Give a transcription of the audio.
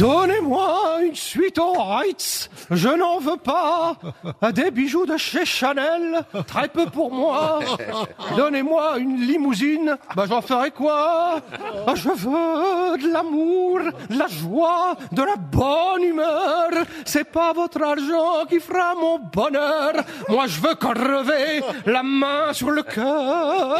Donnez-moi une suite au Ritz, je n'en veux pas. Des bijoux de chez Chanel, très peu pour moi. Donnez-moi une limousine, bah j'en ferai quoi? Je veux de l'amour, de la joie, de la bonne humeur. C'est pas votre argent qui fera mon bonheur. Moi je veux crever la main sur le cœur.